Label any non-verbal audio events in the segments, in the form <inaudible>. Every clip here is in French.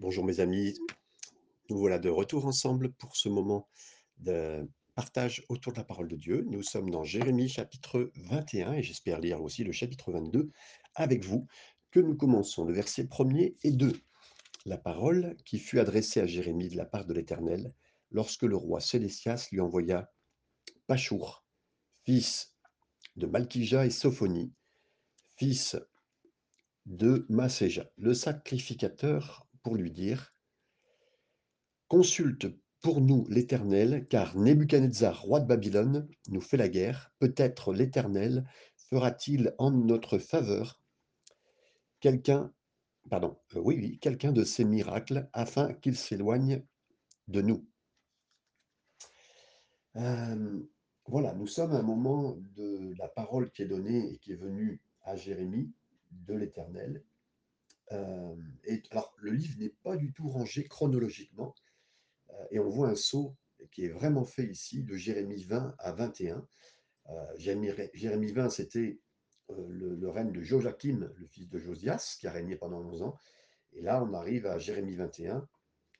Bonjour mes amis, nous voilà de retour ensemble pour ce moment de partage autour de la parole de Dieu. Nous sommes dans Jérémie chapitre 21 et j'espère lire aussi le chapitre 22 avec vous, que nous commençons le verset 1er et 2. La parole qui fut adressée à Jérémie de la part de l'Éternel lorsque le roi Sédécias lui envoya Pachour, fils de Malkija et Sophonie, fils de Maséja, le sacrificateur, pour lui dire Consulte pour nous l'Éternel, car Nebuchadnezzar, roi de Babylone, nous fait la guerre. Peut-être l'Éternel fera-t-il en notre faveur quelqu'un, pardon, euh, oui, oui, quelqu'un de ses miracles afin qu'il s'éloigne de nous. Euh, voilà, nous sommes à un moment de la parole qui est donnée et qui est venue à Jérémie de l'Éternel. Euh, alors, le livre n'est pas du tout rangé chronologiquement, euh, et on voit un saut qui est vraiment fait ici de Jérémie 20 à 21. Euh, Jérémie, Jérémie 20, c'était le, règne de Joachim, le fils de Josias, qui a régné pendant 11 ans. Et là, on arrive à Jérémie 21,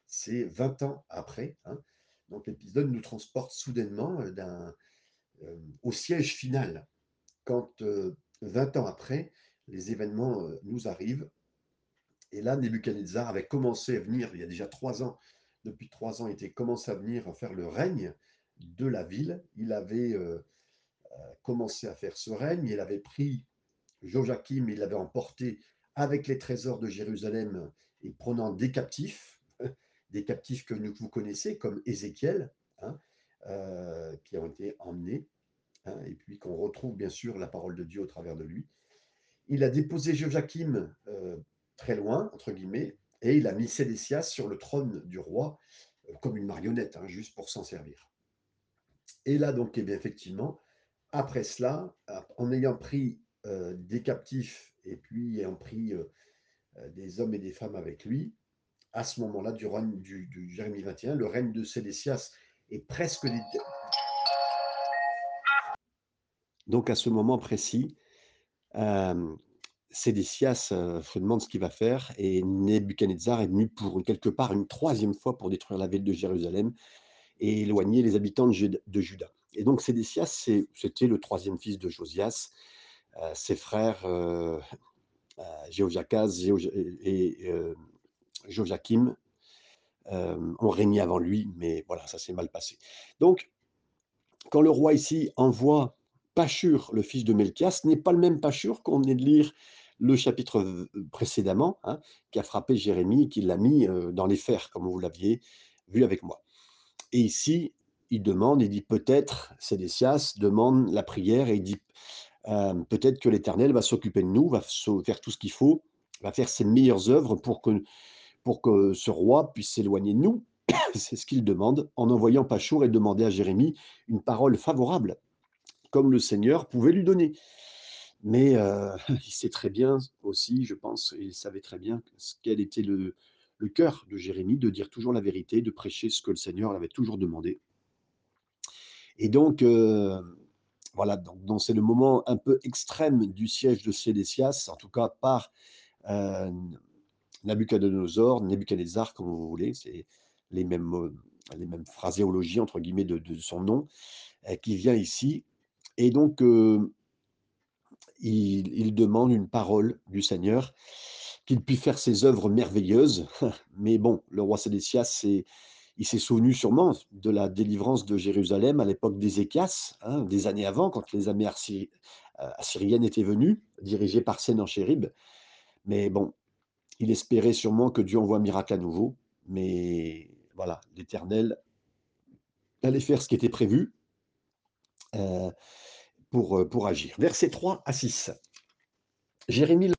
c'est 20 ans après. Hein. Donc l'épisode nous transporte soudainement au siège final, quand 20 ans après, les événements nous arrivent et là, Nebuchadnezzar avait commencé à venir, il y a déjà trois ans, depuis trois ans, il était commencé à venir faire le règne de la ville. Il avait euh, euh, commencé à faire ce règne, il avait pris Joachim, il l'avait emporté avec les trésors de Jérusalem et prenant des captifs, <laughs> des captifs que vous connaissez, comme Ézéchiel, hein, euh, qui ont été emmenés, hein, et puis qu'on retrouve bien sûr la parole de Dieu au travers de lui. Il a déposé Joachim très loin, entre guillemets, et il a mis Sédécias sur le trône du roi euh, comme une marionnette, hein, juste pour s'en servir. Et là, donc, eh bien, effectivement, après cela, en ayant pris euh, des captifs et puis ayant pris euh, des hommes et des femmes avec lui, à ce moment-là, du, du, du Jérémie 21, le règne de Sédécias est presque... Donc à ce moment précis, Sédécias euh, se demande ce qu'il va faire et Nebuchadnezzar est venu pour quelque part une troisième fois pour détruire la ville de Jérusalem et éloigner les habitants de, Juda. Et donc Sédécias, c'était le troisième fils de Josias. Euh, ses frères euh, euh et Joachim ont régné avant lui, mais voilà, ça s'est mal passé. Donc, quand le roi ici envoie Pachur, le fils de Melchias, n'est pas le même Pachur qu'on est de lire le chapitre précédemment, hein, qui a frappé Jérémie, qui l'a mis dans les fers, comme vous l'aviez vu avec moi. Et ici, il demande, il dit peut-être, Sédécias demande la prière et il dit peut-être que l'Éternel va s'occuper de nous, va faire tout ce qu'il faut, va faire ses meilleures œuvres pour que, pour que ce roi puisse s'éloigner de nous. <coughs> C'est ce qu'il demande en envoyant Pachour et demander à Jérémie une parole favorable, comme le Seigneur pouvait lui donner. Mais <laughs> il sait très bien aussi, je pense, il savait très bien quel était le, cœur de Jérémie, de dire toujours la vérité, de prêcher ce que le Seigneur l'avait toujours demandé. Et donc, voilà, donc, c'est le moment un peu extrême du siège de Sédécias, en tout cas par Nabucodonosor, Nebuchadnezzar, comme vous voulez, c'est les mêmes, les mêmes phraséologies, entre guillemets, de son nom, qui vient ici. Et donc, il, demande une parole du Seigneur, qu'il puisse faire ses œuvres merveilleuses. <laughs> Mais bon, le roi Sédécias, il s'est souvenu sûrement de la délivrance de Jérusalem à l'époque d'Ézéchias, hein, des années avant, quand les armées euh, assyriennes étaient venues, dirigées par Sénachérib. Mais bon, il espérait sûrement que Dieu envoie un miracle à nouveau. Mais voilà, l'Éternel allait faire ce qui était prévu. Euh, pour, pour agir. Versets 3 à 6. Jérémie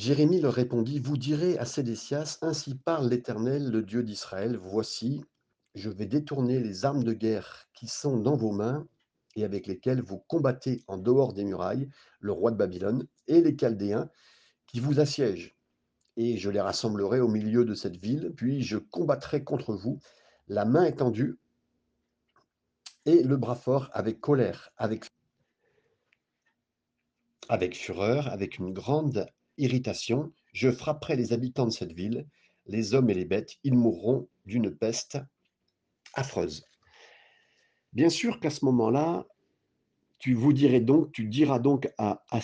Jérémie leur répondit, Vous direz à Sédécias, Ainsi parle l'Éternel, le Dieu d'Israël, Voici, je vais détourner les armes de guerre qui sont dans vos mains et avec lesquelles vous combattez en dehors des murailles le roi de Babylone et les Chaldéens qui vous assiègent. Et je les rassemblerai au milieu de cette ville, puis je combattrai contre vous la main étendue et le bras fort avec colère, avec fureur, avec une grande irritation, je frapperai les habitants de cette ville, les hommes et les bêtes, ils mourront d'une peste affreuse. Bien sûr qu'à ce moment-là, tu vous dirais donc, tu diras donc à, à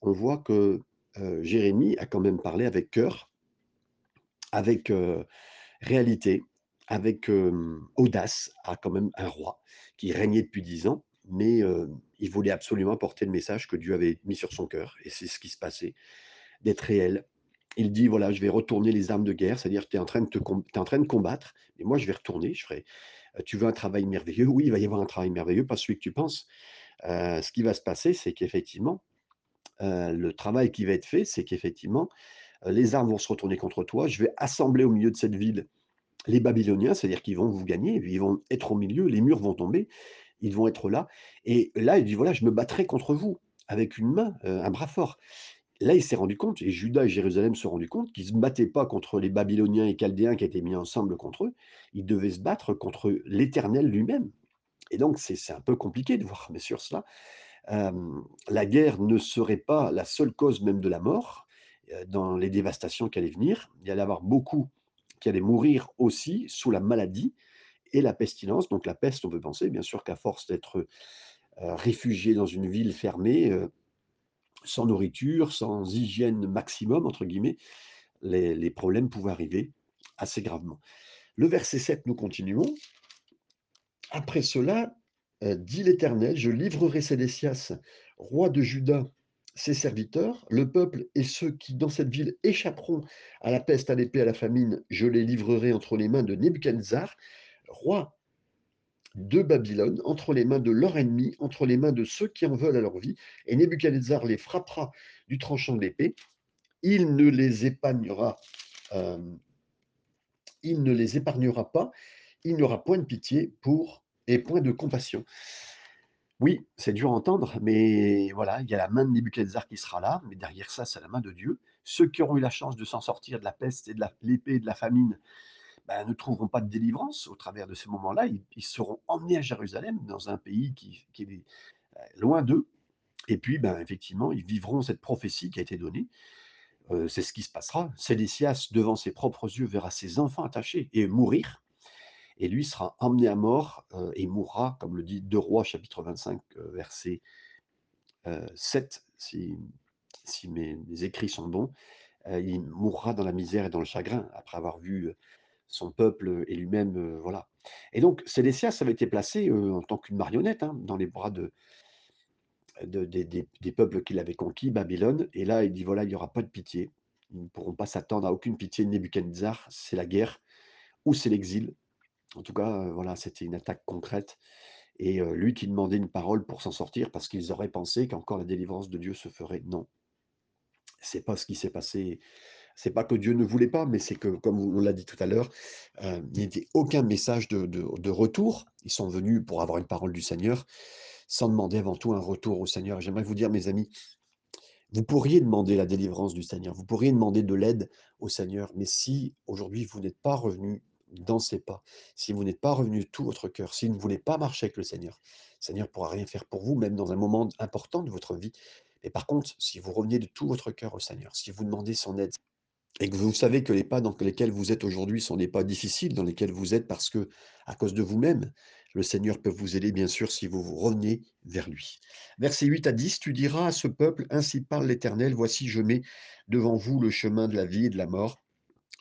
on voit que euh, Jérémie a quand même parlé avec cœur, avec euh, réalité, avec audace à quand même un roi qui régnait depuis dix ans, mais il voulait absolument porter le message que Dieu avait mis sur son cœur, et c'est ce qui se passait, d'être réel. Il dit, voilà, je vais retourner les armes de guerre, c'est-à-dire tu es, en train de t'es en train de combattre, mais moi je vais retourner, je ferai, tu veux un travail merveilleux, oui, il va y avoir un travail merveilleux, pas celui que tu penses. Ce qui va se passer, c'est qu'effectivement, le travail qui va être fait, c'est qu'effectivement, les armes vont se retourner contre toi, je vais assembler au milieu de cette ville les Babyloniens, c'est-à-dire qu'ils vont vous gagner, ils vont être au milieu, les murs vont tomber, ils vont être là. Et là, il dit, voilà, je me battrai contre vous avec une main, euh, un bras fort. Là, il s'est rendu compte, et Juda et Jérusalem se sont rendus compte qu'ils ne se battaient pas contre les Babyloniens et Chaldéens qui étaient mis ensemble contre eux, ils devaient se battre contre l'Éternel lui-même. Et donc, c'est un peu compliqué de voir mais sur cela. Euh, la guerre ne serait pas la seule cause même de la mort euh, dans les dévastations qui allaient venir. Il y allait avoir beaucoup qui allaient mourir aussi sous la maladie et la pestilence. Donc la peste, on peut penser bien sûr qu'à force d'être euh, réfugié dans une ville fermée, euh, sans nourriture, sans hygiène maximum, entre guillemets, les, problèmes pouvaient arriver assez gravement. Le verset 7, nous continuons. Après cela, euh, dit l'Éternel, je livrerai Sédécias, roi de Juda, ses serviteurs, le peuple et ceux qui dans cette ville échapperont à la peste, à l'épée, à la famine, je les livrerai entre les mains de Nebuchadnezzar, roi de Babylone, entre les mains de leurs ennemis, entre les mains de ceux qui en veulent à leur vie, et Nebuchadnezzar les frappera du tranchant de l'épée. Il ne les épargnera, euh, il ne les épargnera pas, il n'aura point de pitié pour et point de compassion. Oui, c'est dur à entendre, mais voilà, il y a la main de Nebuchadnezzar qui sera là, mais derrière ça, c'est la main de Dieu. Ceux qui auront eu la chance de s'en sortir de la peste et de l'épée et de la famine ben, ne trouveront pas de délivrance au travers de ces moments-là. Ils, ils seront emmenés à Jérusalem, dans un pays qui, qui est euh, loin d'eux. Et puis, ben, effectivement, ils vivront cette prophétie qui a été donnée. Euh, c'est ce qui se passera. Sédécias, devant ses propres yeux, verra ses enfants attachés et mourir. Et lui sera emmené à mort euh, et mourra, comme le dit 2 Rois, chapitre 25, euh, verset euh, 7, si, si mes, écrits sont bons. Euh, il mourra dans la misère et dans le chagrin, après avoir vu euh, son peuple et lui-même, euh, voilà. Et donc, Sédécias avait été placé euh, en tant qu'une marionnette hein, dans les bras de, de- des, des- des peuples qu'il avait conquis, Babylone. Et là, il dit voilà, il n'y aura pas de pitié. Ils ne pourront pas s'attendre à aucune pitié de Nebuchadnezzar. C'est la guerre ou c'est l'exil. En tout cas, voilà, c'était une attaque concrète. Et lui qui demandait une parole pour s'en sortir parce qu'ils auraient pensé qu'encore la délivrance de Dieu se ferait. Non, c'est pas ce qui s'est passé. C'est pas que Dieu ne voulait pas, mais c'est que, comme on l'a dit tout à l'heure, il n'y avait aucun message de, de- de retour. Ils sont venus pour avoir une parole du Seigneur, sans demander avant tout un retour au Seigneur. J'aimerais vous dire, mes amis, vous pourriez demander la délivrance du Seigneur, vous pourriez demander de l'aide au Seigneur, mais si aujourd'hui vous n'êtes pas revenu dans ses pas, si vous n'êtes pas revenu de tout votre cœur, si vous ne voulez pas marcher avec le Seigneur, le Seigneur ne pourra rien faire pour vous, même dans un moment important de votre vie. Mais par contre, si vous revenez de tout votre cœur au Seigneur, si vous demandez son aide, et que vous savez que les pas dans lesquels vous êtes aujourd'hui sont des pas difficiles, dans lesquels vous êtes parce que, à cause de vous-même, le Seigneur peut vous aider, bien sûr, si vous vous revenez vers lui. Versets 8 à 10, tu diras à ce peuple, ainsi parle l'Éternel, voici je mets devant vous le chemin de la vie et de la mort.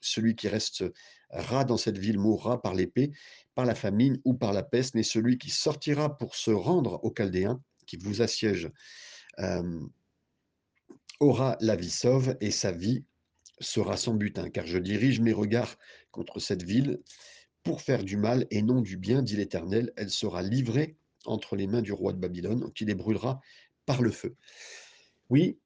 Celui qui restera dans cette ville mourra par l'épée, par la famine ou par la peste, mais celui qui sortira pour se rendre aux Chaldéens, qui vous assiègent, euh, aura la vie sauve et sa vie sera son butin, car je dirige mes regards contre cette ville pour faire du mal et non du bien, dit l'Éternel. Elle sera livrée entre les mains du roi de Babylone, qui les brûlera par le feu. Oui,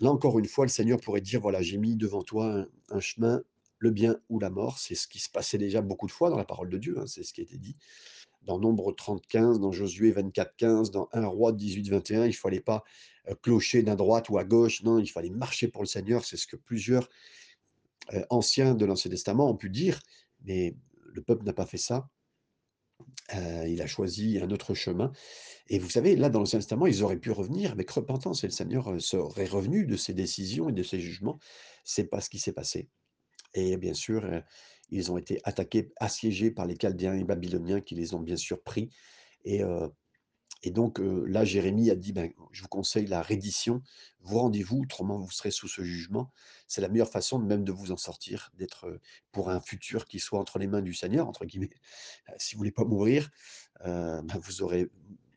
là encore une fois, le Seigneur pourrait dire, voilà, j'ai mis devant toi un, chemin, le bien ou la mort. C'est ce qui se passait déjà beaucoup de fois dans la parole de Dieu, hein, c'est ce qui a été dit. Dans Nombre 30, 15, dans Josué 24, 15, dans 1 roi 18, 21, il ne fallait pas euh, clocher d'un droite ou à gauche, non, il fallait marcher pour le Seigneur. C'est ce que plusieurs euh, anciens de l'Ancien Testament ont pu dire, mais le peuple n'a pas fait ça. Heu, il a choisi un autre chemin. Et vous savez, là, dans l'Ancien Testament, ils auraient pu revenir avec repentance et le Seigneur, heu, serait revenu de ses décisions et de ses jugements. C'est pas ce qui s'est passé. Et bien sûr, heu, ils ont été attaqués, assiégés par les Chaldéens et Babyloniens qui les ont bien sûr pris et et donc là, Jérémie a dit: «Ben, je vous conseille la reddition. Vous rendez-vous, autrement vous serez sous ce jugement». C'est la meilleure façon même de vous en sortir, d'être, pour un futur qui soit «entre les mains du Seigneur» entre guillemets. Si vous voulez pas mourir, ben, vous aurez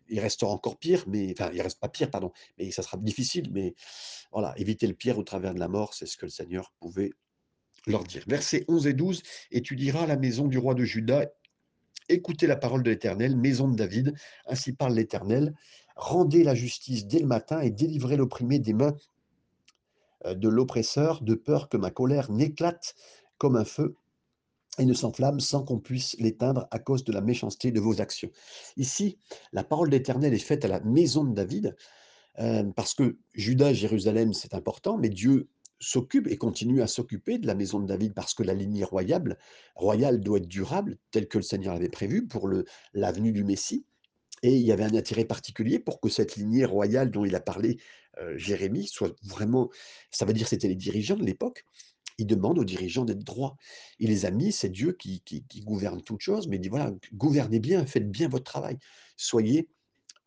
il restera encore pire, mais enfin, il reste pas pire, pardon, mais ça sera difficile, mais voilà, éviter le pire au travers de la mort, c'est ce que le Seigneur pouvait leur dire. Versets 11 et 12: «Et tu diras à la maison du roi de Juda: Écoutez la parole de l'Éternel, maison de David, ainsi parle l'Éternel. Rendez la justice dès le matin et délivrez l'opprimé des mains euh, de l'oppresseur, de peur que ma colère n'éclate comme un feu et ne s'enflamme sans qu'on puisse l'éteindre à cause de la méchanceté de vos actions. Ici, la parole d'Éternel est faite à la maison de David, euh, parce que Juda, Jérusalem, c'est important, mais Dieu s'occupe et continue à s'occuper de la maison de David parce que la lignée royale, royale doit être durable, telle que le Seigneur l'avait prévu pour le, la venue du Messie. Et il y avait un intérêt particulier pour que cette lignée royale dont il a parlé euh, Jérémie soit vraiment, ça veut dire c'était les dirigeants de l'époque, il demande aux dirigeants d'être droits. Il les a mis, c'est Dieu qui, qui, qui gouverne toutes choses, mais il dit voilà, gouvernez bien, faites bien votre travail, soyez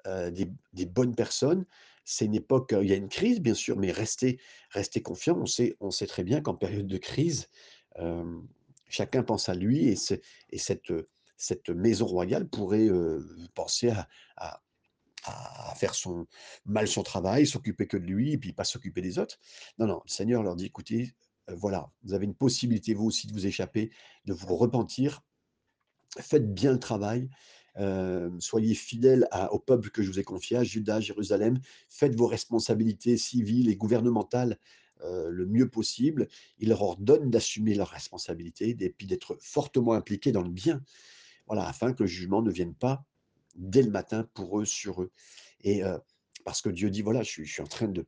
euh, des, des bonnes personnes. C'est une époque, il y a une crise bien sûr, mais restez, restez confiants. On sait, on sait très bien qu'en période de crise, chacun pense à lui et, cette, cette maison royale pourrait penser à, faire son, mal son travail, s'occuper que de lui et puis pas s'occuper des autres. Non, non, le Seigneur leur dit, écoutez, voilà, vous avez une possibilité vous aussi de vous échapper, de vous repentir Faites bien le travail, soyez fidèles au peuple que je vous ai confié, à Juda, Jérusalem. Faites vos responsabilités civiles et gouvernementales, le mieux possible. Il leur ordonne d'assumer leurs responsabilités et puis d'être fortement impliqués dans le bien. Voilà, afin que le jugement ne vienne pas dès le matin pour eux, sur eux et parce que Dieu dit: «Voilà, je suis en train de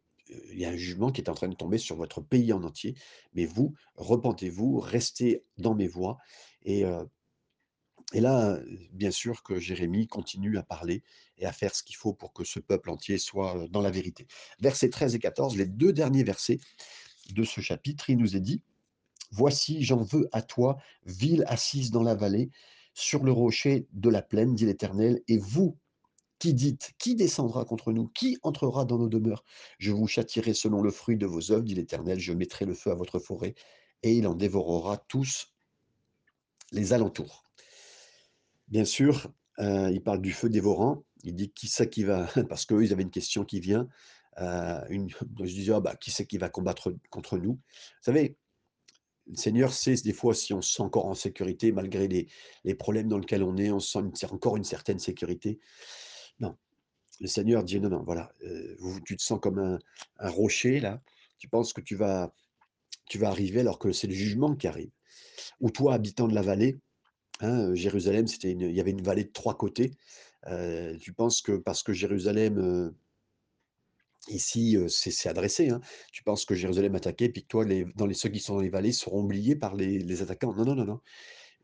il y a un jugement qui est en train de tomber sur votre pays en entier, mais vous, repentez-vous, restez dans mes voies» et et là, bien sûr que Jérémie continue à parler et à faire ce qu'il faut pour que ce peuple entier soit, heu, dans la vérité. Versets 13 et 14, les 2 derniers versets de ce chapitre, il nous est dit: «Voici, j'en veux à toi, ville assise dans la vallée, sur le rocher de la plaine, dit l'Éternel, et vous qui dites: "Qui descendra contre nous? Qui entrera dans nos demeures?" Je vous châtierai selon le fruit de vos œuvres, dit l'Éternel, je mettrai le feu à votre forêt et il en dévorera tous les alentours». Bien sûr, heu, il parle du feu dévorant. Il dit: «Qui c'est qui va» <laughs> parce qu'eux, ils avaient une question qui vient, heu, une <laughs> je disais: «Ah bah, qui c'est qui va combattre contre nous?» Vous savez, le Seigneur sait des fois si on se sent encore en sécurité malgré les problèmes dans lesquels on est, on sent encore une certaine sécurité. Non, le Seigneur dit: «Non, non, voilà, vous tu te sens comme un rocher là, tu penses que tu vas arriver alors que c'est le jugement qui arrive. Ou toi, habitant de la vallée, Hein, Jérusalem, il y avait une vallée de 3 côtés. Tu penses que parce que Jérusalem, ici, c'est adressé, hein. Tu penses que Jérusalem attaquée, puis que toi, dans les ceux qui sont dans les vallées seront oubliés par les attaquants? Non, non, non, non.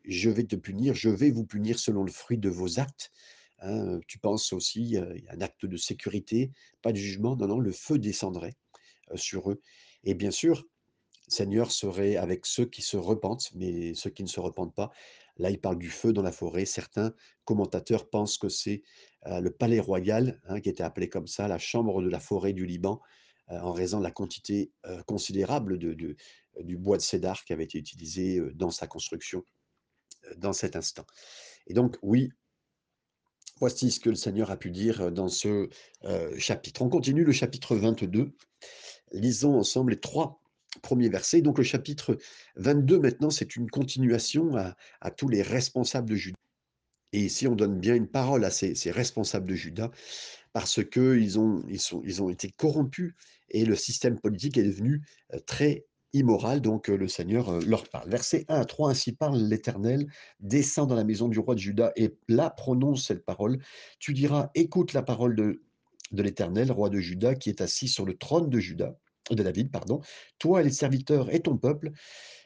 Je vais te punir, je vais vous punir selon le fruit de vos actes. Hein, tu penses aussi, un acte de sécurité, pas de jugement. Non, non, le feu descendrait, sur eux et bien sûr, Seigneur serait avec ceux qui se repentent, mais ceux qui ne se repentent pas. Là, il parle du feu dans la forêt. Certains commentateurs pensent que c'est euh, le palais royal, hein, qui était appelé comme ça, la chambre de la forêt du Liban, euh, en raison de la quantité euh, considérable de, du bois de cédar qui avait été utilisé dans sa construction dans cet instant. Et donc, oui, voici ce que le Seigneur a pu dire dans ce chapitre. On continue le chapitre 22. Lisons ensemble les 3 premiers versets. Donc le chapitre 22 maintenant, c'est une continuation à tous les responsables de Juda et ici on donne bien une parole à ces responsables de Juda parce qu'ils ont ils ont été corrompus et le système politique est devenu, heu, très immoral donc heu, le Seigneur, heu, leur parle. Versets 1 à 3, ainsi parle l'Éternel: «Descends dans la maison du roi de Juda et là prononce cette parole. Tu diras: Écoute la parole de de l'Éternel, roi de Juda, qui est assis sur le trône de Juda de David, pardon. Toi et les serviteurs et ton peuple,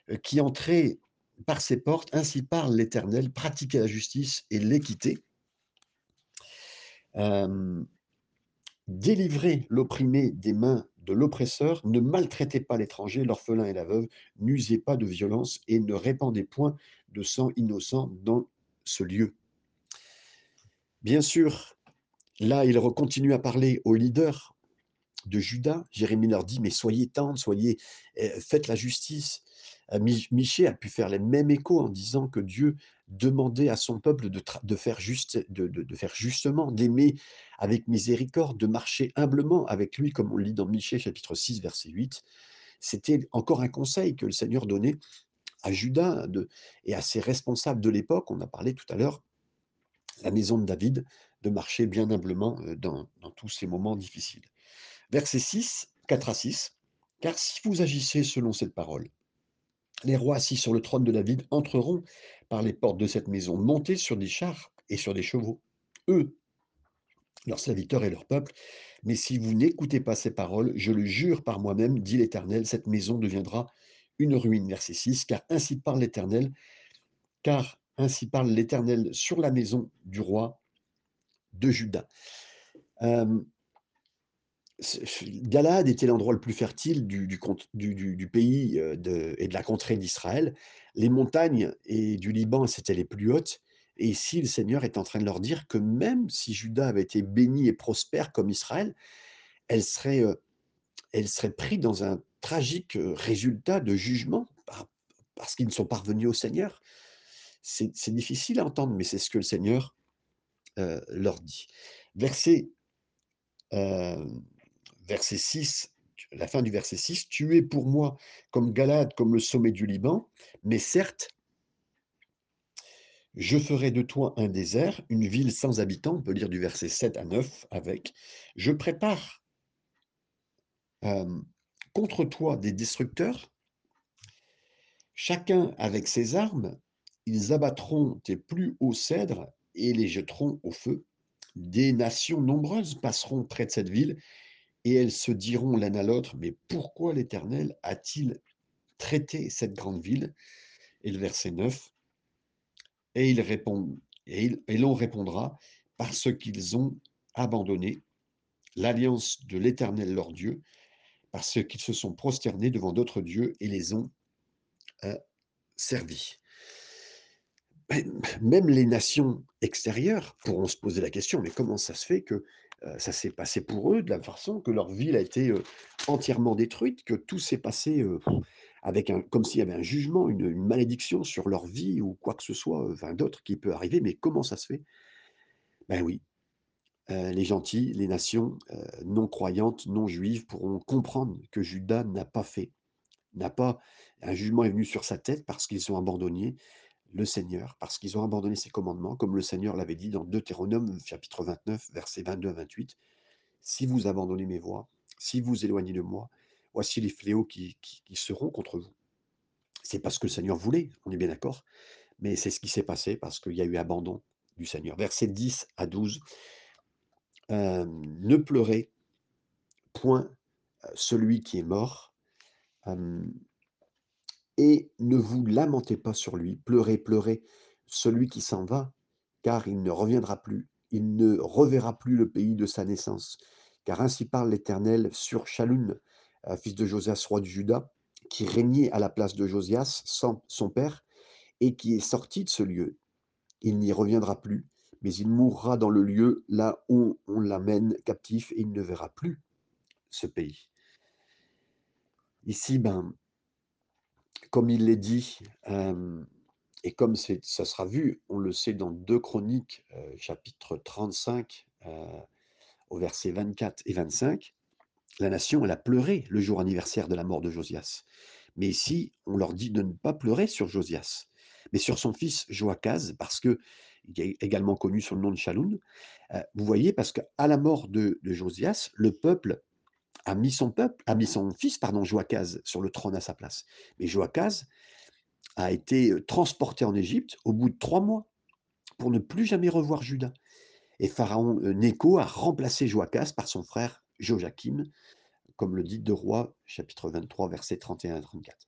heu, qui entrez par ces portes, ainsi parle l'Éternel, pratiquez la justice et l'équité» Hem, délivrez l'opprimé des mains de l'oppresseur, ne maltraitez pas l'étranger, l'orphelin et la veuve, n'usez pas de violence et ne répandez point de sang innocent dans ce lieu. Bien sûr, là, il continue à parler aux leaders de Juda. Jérémie leur dit: «Mais soyez tendres, soyez, heu, faites la justice». Mi Michée a pu faire les mêmes échos en disant que Dieu demandait à son peuple de faire justement, d'aimer avec miséricorde, de marcher humblement avec lui, comme on lit dans Michée chapitre 6 verset 8. C'était encore un conseil que le Seigneur donnait à Juda de et à ses responsables de l'époque. On a parlé tout à l'heure, la maison de David, de marcher bien humblement, dans dans tous ces moments difficiles. Verset 6, 4 à 6. Car si vous agissez selon cette parole, les rois assis sur le trône de David entreront par les portes de cette maison, montés sur des chars et sur des chevaux, eux, leurs serviteurs et leur peuple. Mais si vous n'écoutez pas ces paroles, je le jure par moi-même, dit l'Éternel, cette maison deviendra une ruine. Verset 6, car ainsi parle l'Éternel, car ainsi parle l'Éternel sur la maison du roi de Juda. Euh, Galade était l'endroit le plus fertile du, du, pays et de la contrée d'Israël. Les montagnes et du Liban, c'était les plus hautes. Et ici, le Seigneur est en train de leur dire que même si Juda avait été béni et prospère comme Israël, elle serait, elle serait prise dans un tragique résultat de jugement parce qu'ils ne sont pas revenus au Seigneur. C'est difficile à entendre, mais c'est ce que le Seigneur leur dit. Verset verset 6, la fin du verset 6, tu es pour moi comme Galade, comme le sommet du Liban, mais certes, je ferai de toi un désert, une ville sans habitants, on peut lire du verset 7 à 9 avec, je prépare euh, contre toi des destructeurs, chacun avec ses armes, ils abattront tes plus hauts cèdres et les jeteront au feu. Des nations nombreuses passeront près de cette ville et elles se diront l'un à l'autre, mais pourquoi l'Éternel a-t-il traité cette grande ville? Et le verset 9, et ils répondent, et, et l'on répondra, parce qu'ils ont abandonné l'alliance de l'Éternel leur Dieu, parce qu'ils se sont prosternés devant d'autres dieux et les ont euh, servis. Même les nations extérieures pourront se poser la question, mais comment ça se fait que ça s'est passé pour eux de la façon que leur ville a été entièrement détruite, que tout s'est passé avec un, comme s'il y avait un jugement, une, malédiction sur leur vie ou quoi que ce soit, enfin d'autres qui peut arriver. Mais comment ça se fait? Ben oui, les gentils, les nations non croyantes, non juives pourront comprendre que Judas n'a pas fait, n'a pas un jugement est venu sur sa tête parce qu'ils ont abandonné le Seigneur, parce qu'ils ont abandonné ses commandements, comme le Seigneur l'avait dit dans Deutéronome chapitre 29, versets 22 à 28. Si vous abandonnez mes voies, si vous éloignez de moi, voici les fléaux qui, seront contre vous. C'est parce que le Seigneur voulait, on est bien d'accord, mais c'est ce qui s'est passé parce qu'il y a eu abandon du Seigneur. Versets 10 à 12. Euh, ne pleurez point celui qui est mort, euh, et ne vous lamentez pas sur lui, pleurez, pleurez celui qui s'en va, car il ne reviendra plus, il ne reverra plus le pays de sa naissance. Car ainsi parle l'Éternel sur Chaloun, fils de Josias, roi du Juda, qui régnait à la place de Josias, son père, et qui est sorti de ce lieu. Il n'y reviendra plus, mais il mourra dans le lieu là où on l'amène captif, et il ne verra plus ce pays. Ici, ben, comme il l'est dit, et comme ça sera vu, on le sait dans 2 Chroniques, chapitre 35, euh, au verset 24 et 25, la nation, a pleuré le jour anniversaire de la mort de Josias. Mais ici, on leur dit de ne pas pleurer sur Josias, mais sur son fils Joachaz, parce que il est également connu sous le nom de Chaloun. vous voyez, parce qu'à la mort de, Josias, le peuple a mis son peuple, a mis son fils, pardon, Joachaz, sur le trône à sa place. Mais Joachaz a été transporté en Égypte au bout de trois mois pour ne plus jamais revoir Juda. Et Pharaon Néco a remplacé Joachaz par son frère Joachim, comme le dit de Roi, chapitre 23, versets 31 à 34.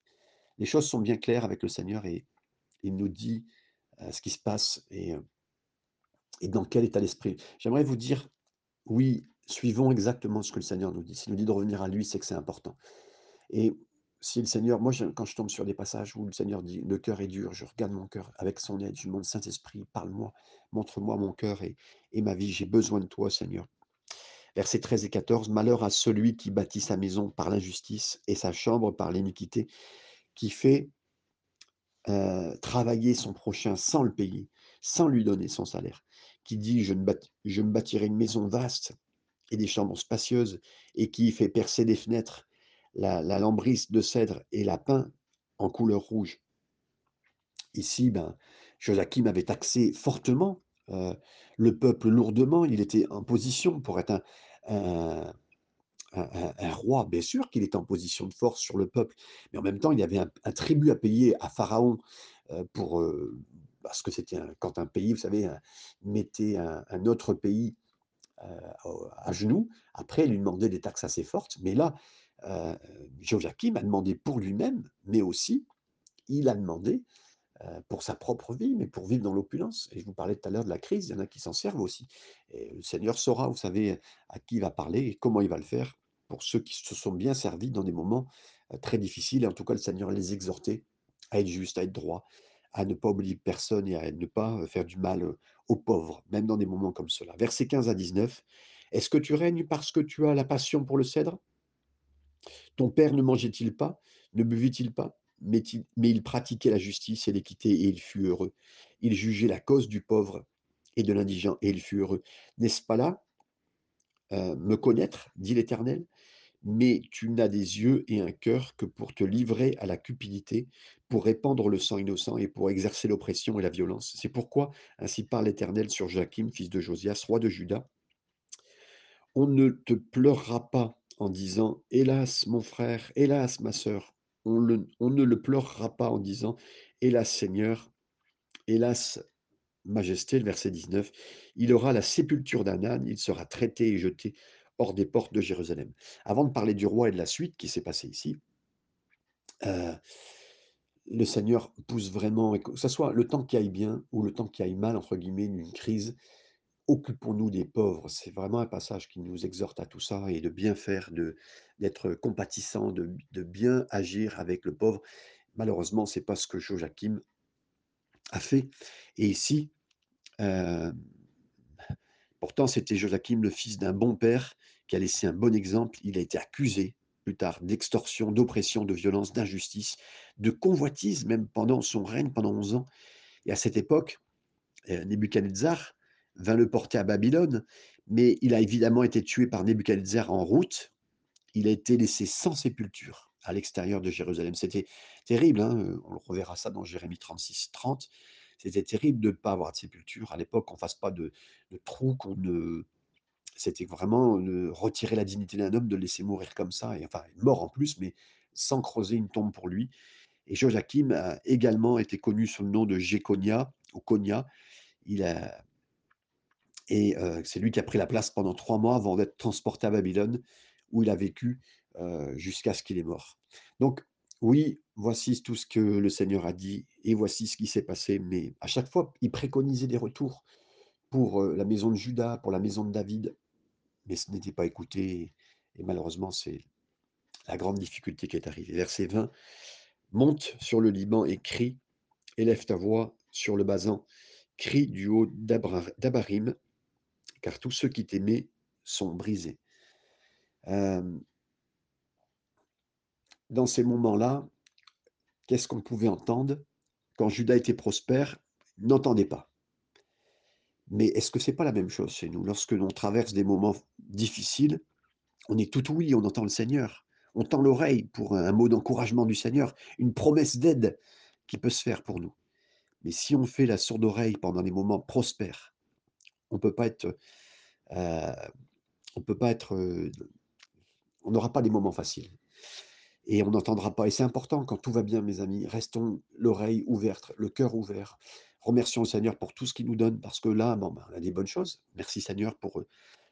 Les choses sont bien claires avec le Seigneur et il nous dit ce qui se passe et dans quel état d'esprit. J'aimerais vous dire Oui, suivons exactement ce que le Seigneur nous dit. S'il nous dit de revenir à lui, c'est que c'est important et si le Seigneur moi, quand je tombe sur des passages où le Seigneur dit: «Le cœur est dur», je regarde mon cœur avec son aide, je demande: «Saint-Esprit, parle-moi, montre-moi mon cœur et et ma vie, j'ai besoin de toi, Seigneur». Versets 13 et 14: «Malheur à celui qui bâtit sa maison par l'injustice et sa chambre par l'iniquité, qui fait, heu, travailler son prochain sans le payer, sans lui donner son salaire, qui dit: "Je ne bâti je me bâtirai une maison vaste et des chambres spacieuses" et qui fait percer des fenêtres, la la de cèdre et la pin en couleur rouge». Ici, ben, Joachim avait taxé fortement, heu, le peuple lourdement. Il était en position pour être un roi. Bien sûr qu'il était en position de force sur le peuple, mais en même temps, il y avait un tribut à payer à Pharaon, heu, pour, heu, parce que c'était quand un pays, vous savez, mettait un autre pays, à genoux, après il lui demandait des taxes assez fortes. Mais là, heu, Joachim a demandé pour lui-même, mais aussi il a demandé heu, pour sa propre vie, mais pour vivre dans l'opulence. Et je vous parlais tout à l'heure de la crise, il y en a qui s'en servent aussi. Et le Seigneur saura, vous savez, à qui il va parler et comment il va le faire pour ceux qui se sont bien servis dans des moments, heu, très difficiles. Et en tout cas, le Seigneur les exhortait à être justes, à être droits, à ne pas oublier personne et à ne pas, faire du mal, aux pauvres, même dans des moments comme ceux-là. Versets 15 à 19: «Est-ce que tu règnes parce que tu as la passion pour le cèdre? Ton père ne mangeait-il pas? Ne buvait-il pas? Mais il pratiquait la justice et l'équité et il fut heureux? Il jugeait la cause du pauvre et de l'indigent et il fut heureux. N'est-ce pas là, me connaître, dit l'Éternel? Mais tu n'as des yeux et un cœur que pour te livrer à la cupidité, pour répandre le sang innocent et pour exercer l'oppression et la violence. C'est pourquoi ainsi parle l'Éternel sur Joachim, fils de Josias, roi de Juda. On ne te pleurera pas en disant: «Hélas, mon frère, hélas, ma sœur». On on ne le pleurera pas en disant: «Hélas, Seigneur, hélas, majesté», le verset 19. «Il aura la sépulture d'un âne, il sera traité et jeté hors des portes de Jérusalem». Avant de parler du roi et de la suite qui s'est passée ici, heu, le Seigneur pousse vraiment que ça soit le temps qui aille bien ou le temps qui aille mal, entre guillemets, une crise, Occupons-nous des pauvres. C'est vraiment un passage qui nous exhorte à tout ça et de bien faire, d'être compatissant, de de bien agir avec le pauvre. Malheureusement, c'est pas ce que Joachim a fait et ici, hem, pourtant c'était Joachim, le fils d'un bon père qui a laissé un bon exemple. Il a été accusé plus tard d'extorsion, d'oppression, de violence, d'injustice, de convoitise même pendant son règne, pendant 11 ans et à cette époque, heu, Nebuchadnezzar vint le porter à Babylone, mais il a évidemment été tué par Nebuchadnezzar en route. Il a été laissé sans sépulture à l'extérieur de Jérusalem. C'était terrible, hein, on reverra ça dans Jérémie 36-30. C'était terrible de ne pas avoir de sépulture. À l'époque, qu'on fasse pas de de trou, qu'on ne c'était vraiment, heu, retirer la dignité d'un homme de le laisser mourir comme ça et enfin mort en plus, mais sans creuser une tombe pour lui et Joachim a également été connu sous le nom de Jéconia ou Konia. Il a et heu, c'est lui qui a pris la place pendant 3 mois avant d'être transporté à Babylone, où il a vécu, heu, jusqu'à ce qu'il est mort. Donc oui, voici tout ce que le Seigneur a dit et voici ce qui s'est passé, mais à chaque fois, il préconisait des retours pour, heu, la maison de Juda, pour la maison de David, mais ce n'était pas écouté et malheureusement, c'est la grande difficulté qui est arrivée. Verset 20: «Monte sur le Liban et crie, élève ta voix sur le Basan, crie du haut d'Abarim, car tous ceux qui t'aimaient sont brisés. Hem, dans ces moments-là, qu'est-ce qu'on pouvait entendre? Quand Juda était prospère, n'entendez pas. Mais est-ce que c'est pas la même chose chez nous? Lorsque l'on traverse des moments difficiles, on est tout oui, on entend le Seigneur. On tend l'oreille pour un mot d'encouragement du Seigneur, une promesse d'aide qui peut se faire pour nous. Mais si on fait la sourde oreille pendant les moments prospères, on peut pas être, heu, on peut pas être, heu, on n'aura pas des moments faciles. Et on n'entendra pas et c'est important quand tout va bien mes amis, restons l'oreille ouverte, le cœur ouvert. Remercions le Seigneur pour tout ce qu'il nous donne parce que là, bon, ben, on a des bonnes choses. Merci Seigneur pour, heu,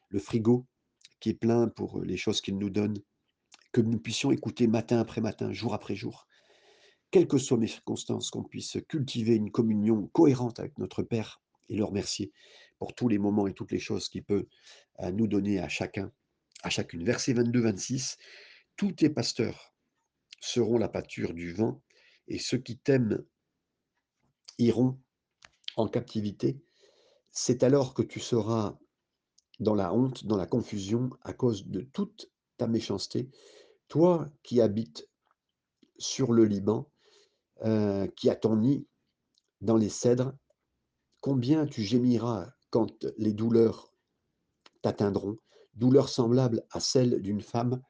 le frigo qui est plein, pour, heu, les choses qu'il nous donne, que nous puissions écouter matin après matin, jour après jour. Quelles que soient mes circonstances, qu'on puisse cultiver une communion cohérente avec notre Père et le remercier pour tous les moments et toutes les choses qu'il peut euh, nous donner à chacun, à chacune. Verset 22-26, tous tes pasteurs seront la pâture du vent, et ceux qui t'aiment iront en captivité. C'est alors que tu seras dans la honte, dans la confusion, à cause de toute ta méchanceté. Toi qui habites sur le Liban, euh, qui a ton nid dans les cèdres, combien tu gémiras quand les douleurs t'atteindront, douleurs semblables à celles d'une femme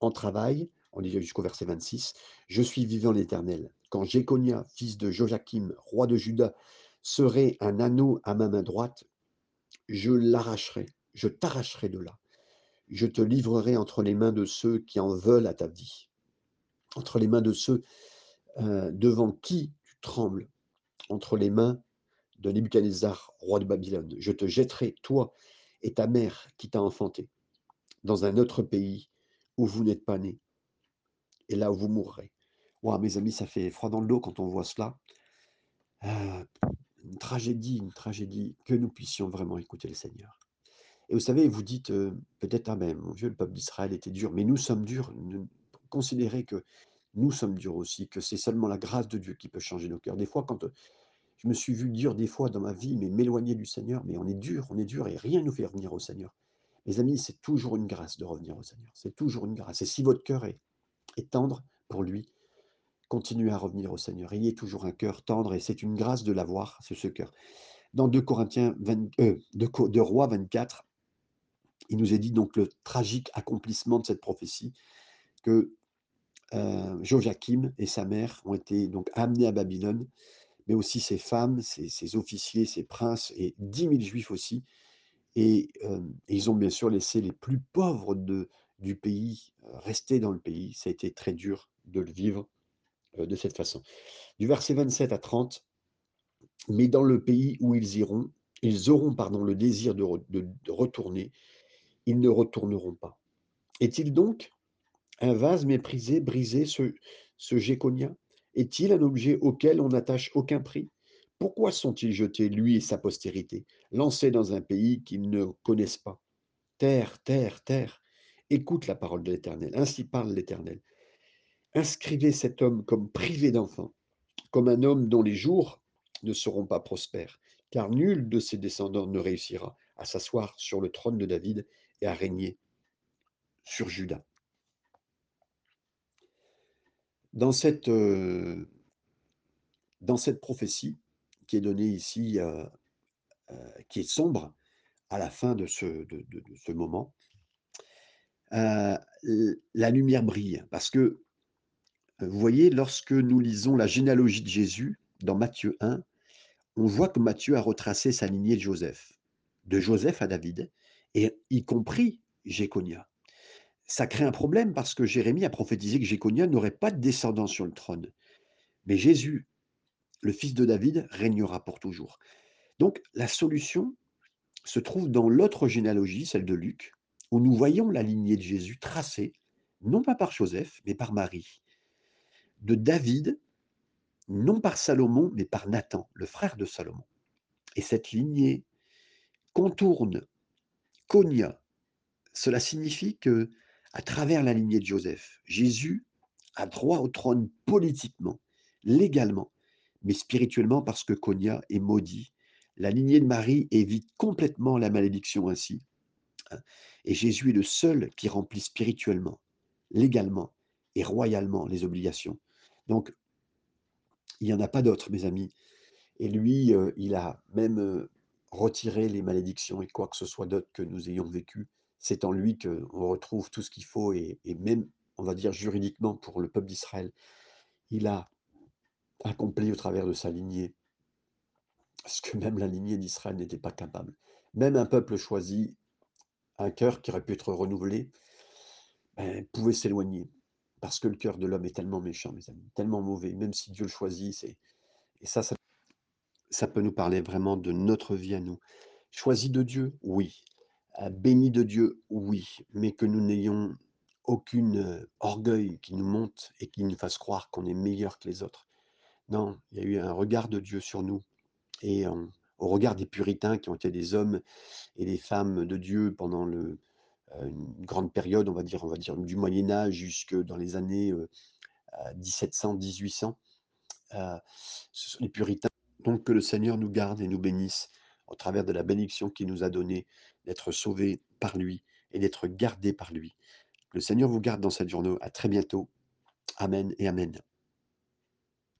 en travail, on lit jusqu'au verset 26, Je suis vivant l'Éternel. Quand Jéconia, fils de Joachim, roi de Juda, serait un anneau à ma main droite, je l'arracherai, je t'arracherai de là. Je te livrerai entre les mains de ceux qui en veulent à ta vie, entre les mains de ceux euh, devant qui tu trembles, entre les mains de Nebuchadnezzar, roi de Babylone. Je te jetterai, toi et ta mère qui t'a enfanté, dans un autre pays où vous n'êtes pas nés, et là où vous mourrez. Wow, mes amis, ça fait froid dans le dos quand on voit cela. Euh, une tragédie, une tragédie, que nous puissions vraiment écouter le Seigneur. Et vous savez, vous dites euh, peut-être, ah ben mon Dieu, le peuple d'Israël était dur, mais nous sommes durs. Considérez que nous sommes durs aussi, que c'est seulement la grâce de Dieu qui peut changer nos cœurs. Des fois, quand je me suis vu dur des fois dans ma vie, mais m'éloigner du Seigneur, mais on est dur, on est dur et rien ne nous fait revenir au Seigneur. Mes amis, c'est toujours une grâce de revenir au Seigneur. C'est toujours une grâce. Et si votre cœur est tendre pour lui, continuez à revenir au Seigneur. Ayez toujours un cœur tendre et c'est une grâce de l'avoir, ce, ce cœur. Dans 2 Corinthiens 20, euh, 2, 2 Rois 24, il nous est dit donc le tragique accomplissement de cette prophétie que euh, Joachim et sa mère ont été donc amenés à Babylone, mais aussi ses femmes, ses, officiers, ses princes et 10 000 juifs aussi. Et, euh, et, ils ont bien sûr laissé les plus pauvres de, du pays euh, rester dans le pays. Ça a été très dur de le vivre euh, de cette façon. Du verset 27 à 30, mais dans le pays où ils iront, ils auront pardon, le désir de retourner, ils ne retourneront pas. Est-il donc un vase méprisé, brisé, ce, ce Géconia? Est-il un objet auquel on n'attache aucun prix? Pourquoi sont-ils jetés, lui et sa postérité, lancés dans un pays qu'ils ne connaissent pas? Terre, terre, terre, écoute la parole de l'Éternel. Ainsi parle l'Éternel. Inscrivez cet homme comme privé d'enfant, comme un homme dont les jours ne seront pas prospères, car nul de ses descendants ne réussira à s'asseoir sur le trône de David et à régner sur Juda. Dans cette, euh, prophétie qui est donnée ici, euh, euh, qui est sombre à la fin de ce, de, ce moment, la lumière brille. Parce que, vous voyez, lorsque nous lisons la généalogie de Jésus dans Matthieu 1, on voit que Matthieu a retracé sa lignée de Joseph, de Joseph à David, et y compris Jéconia ça crée un problème parce que Jérémie a prophétisé que Jéconia n'aurait pas de descendant sur le trône. Mais Jésus, le fils de David, régnera pour toujours. Donc la solution se trouve dans l'autre généalogie, celle de Luc, où nous voyons la lignée de Jésus tracée, non pas par Joseph, mais par Marie. De David, non par Salomon, mais par Nathan, le frère de Salomon. Et cette lignée contourne Conia. Cela signifie que à travers la lignée de Joseph. Jésus a droit au trône politiquement, légalement, mais spirituellement parce que Konya est maudit. La lignée de Marie évite complètement la malédiction ainsi. Hein. Et Jésus est le seul qui remplit spirituellement, légalement et royalement les obligations. Donc, il n'y en a pas d'autres, mes amis. Et lui, euh, il a même euh, retiré les malédictions et quoi que ce soit d'autre que nous ayons vécu c'est en lui qu'on retrouve tout ce qu'il faut et, même, on va dire juridiquement, pour le peuple d'Israël, il a accompli au travers de sa lignée ce que même la lignée d'Israël n'était pas capable. Même un peuple choisi, un cœur qui aurait pu être renouvelé, ben, pouvait s'éloigner. Parce que le cœur de l'homme est tellement méchant, mes amis, tellement mauvais, même si Dieu le choisit. Et ça, ça, peut nous parler vraiment de notre vie à nous. Choisi de Dieu, oui béni de Dieu, oui, mais que nous n'ayons aucun orgueil qui nous monte et qui nous fasse croire qu'on est meilleur que les autres. Non, il y a eu un regard de Dieu sur nous et au regard des puritains qui ont été des hommes et des femmes de Dieu pendant le une grande période, on va dire on va dire du Moyen Âge jusque dans les années, heu, heu, 1700-1800. Heu, ce sont les puritains. Donc que le Seigneur nous garde et nous bénisse au travers de la bénédiction qu'il nous a donnée d'être sauvés par lui et d'être gardés par lui. Le Seigneur vous garde dans cette journée. À très bientôt. Amen et amen.